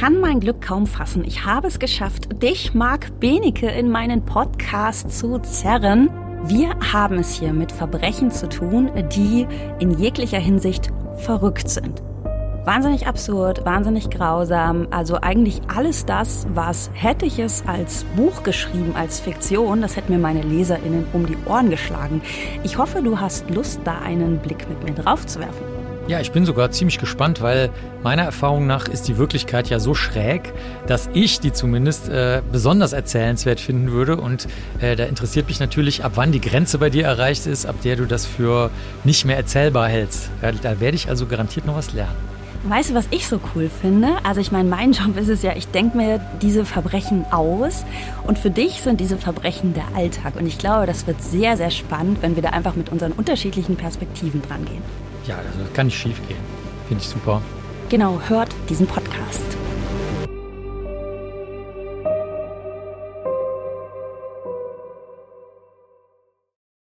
kann mein Glück kaum fassen. Ich habe es geschafft, dich, Marc Benecke, in meinen Podcast zu zerren. Wir haben es hier mit Verbrechen zu tun, die in jeglicher Hinsicht verrückt sind. Wahnsinnig absurd, wahnsinnig grausam, also eigentlich alles das, was hätte ich es als Buch geschrieben, als Fiktion, das hätten mir meine Leserinnen um die Ohren geschlagen. Ich hoffe, du hast Lust, da einen Blick mit mir drauf zu werfen. Ja, ich bin sogar ziemlich gespannt, weil meiner Erfahrung nach ist die Wirklichkeit ja so schräg, dass ich die zumindest äh, besonders erzählenswert finden würde. Und äh, da interessiert mich natürlich, ab wann die Grenze bei dir erreicht ist, ab der du das für nicht mehr erzählbar hältst. Ja, da werde ich also garantiert noch was lernen. Weißt du, was ich so cool finde? Also ich meine, mein Job ist es ja, ich denke mir diese Verbrechen aus und für dich sind diese Verbrechen der Alltag. Und ich glaube, das wird sehr, sehr spannend, wenn wir da einfach mit unseren unterschiedlichen Perspektiven dran gehen. Ja, also das kann nicht schief gehen. Finde ich super. Genau, hört diesen Podcast.